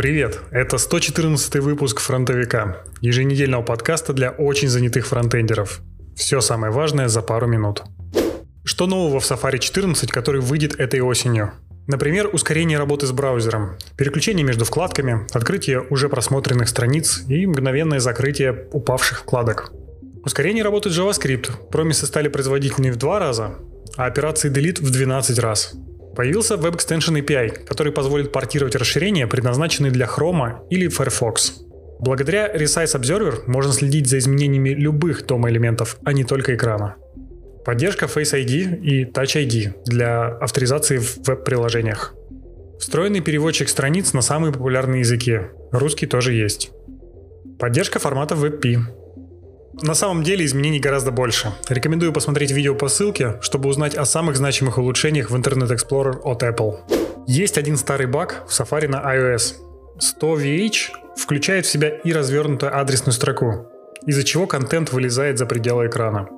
Привет! Это 114 выпуск «Фронтовика» – еженедельного подкаста для очень занятых фронтендеров. Все самое важное за пару минут. Что нового в Safari 14, который выйдет этой осенью? Например, ускорение работы с браузером, переключение между вкладками, открытие уже просмотренных страниц и мгновенное закрытие упавших вкладок. Ускорение работы JavaScript. Промисы стали производительнее в два раза, а операции delete в 12 раз. Появился Web Extension API, который позволит портировать расширения, предназначенные для Chrome или Firefox. Благодаря Resize Observer можно следить за изменениями любых дома-элементов, а не только экрана. Поддержка Face ID и Touch ID для авторизации в веб-приложениях. Встроенный переводчик страниц на самые популярные языки. Русский тоже есть. Поддержка формата WebP. На самом деле изменений гораздо больше. Рекомендую посмотреть видео по ссылке, чтобы узнать о самых значимых улучшениях в Internet Explorer от Apple. Есть один старый баг в Safari на iOS. 100VH включает в себя и развернутую адресную строку, из-за чего контент вылезает за пределы экрана.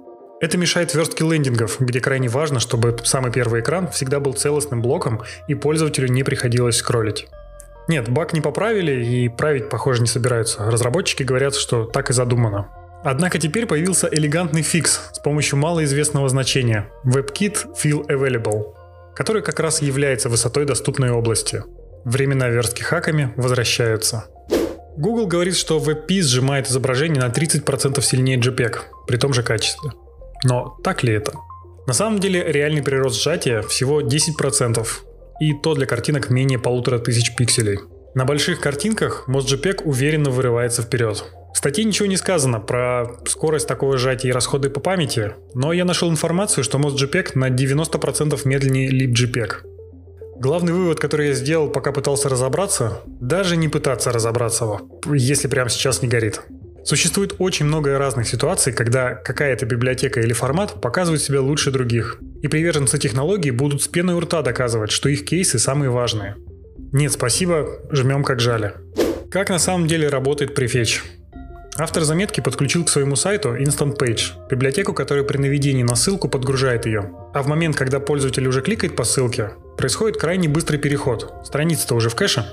Это мешает верстке лендингов, где крайне важно, чтобы самый первый экран всегда был целостным блоком и пользователю не приходилось скроллить. Нет, баг не поправили и править, похоже, не собираются. Разработчики говорят, что так и задумано. Однако теперь появился элегантный фикс с помощью малоизвестного значения WebKit Feel Available, который как раз является высотой доступной области. Времена верстки хаками возвращаются. Google говорит, что WebP сжимает изображение на 30% сильнее JPEG при том же качестве. Но так ли это? На самом деле реальный прирост сжатия всего 10%, и то для картинок менее полутора тысяч пикселей. На больших картинках MozJPEG уверенно вырывается вперед. В статье ничего не сказано про скорость такого сжатия и расходы по памяти, но я нашел информацию, что MozJPEG на 90% медленнее LibJPEG. Главный вывод, который я сделал, пока пытался разобраться, даже не пытаться разобраться, если прямо сейчас не горит. Существует очень много разных ситуаций, когда какая-то библиотека или формат показывает себя лучше других. И приверженцы технологий будут с пеной у рта доказывать, что их кейсы самые важные. Нет, спасибо, жмем как жали. Как на самом деле работает Prefetch? Автор заметки подключил к своему сайту Instant Page, библиотеку, которая при наведении на ссылку подгружает ее. А в момент, когда пользователь уже кликает по ссылке, происходит крайне быстрый переход. Страница-то уже в кэше.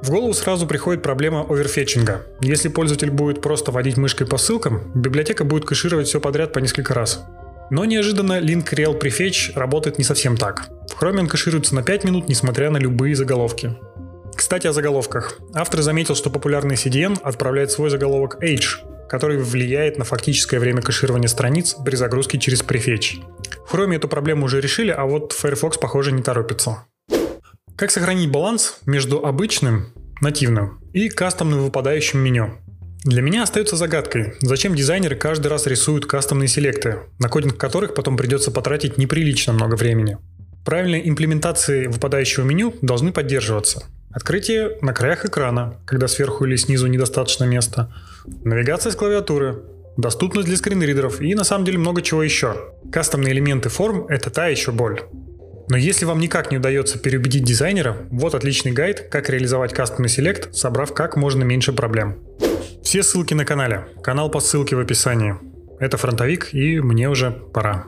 В голову сразу приходит проблема оверфетчинга. Если пользователь будет просто водить мышкой по ссылкам, библиотека будет кэшировать все подряд по несколько раз. Но неожиданно link rel prefetch работает не совсем так. В Chrome он кэшируется на 5 минут, несмотря на любые заголовки. Кстати, о заголовках. Автор заметил, что популярный CDN отправляет свой заголовок H, который влияет на фактическое время кэширования страниц при загрузке через Prefetch. В Chrome эту проблему уже решили, а вот Firefox, похоже, не торопится. Как сохранить баланс между обычным, нативным и кастомным выпадающим меню? Для меня остается загадкой, зачем дизайнеры каждый раз рисуют кастомные селекты, на кодинг которых потом придется потратить неприлично много времени. Правильные имплементации выпадающего меню должны поддерживаться. Открытие на краях экрана, когда сверху или снизу недостаточно места. Навигация с клавиатуры. Доступность для скринридеров и на самом деле много чего еще. Кастомные элементы форм – это та еще боль. Но если вам никак не удается переубедить дизайнера, вот отличный гайд, как реализовать кастомный селект, собрав как можно меньше проблем. Все ссылки на канале. Канал по ссылке в описании. Это фронтовик, и мне уже пора.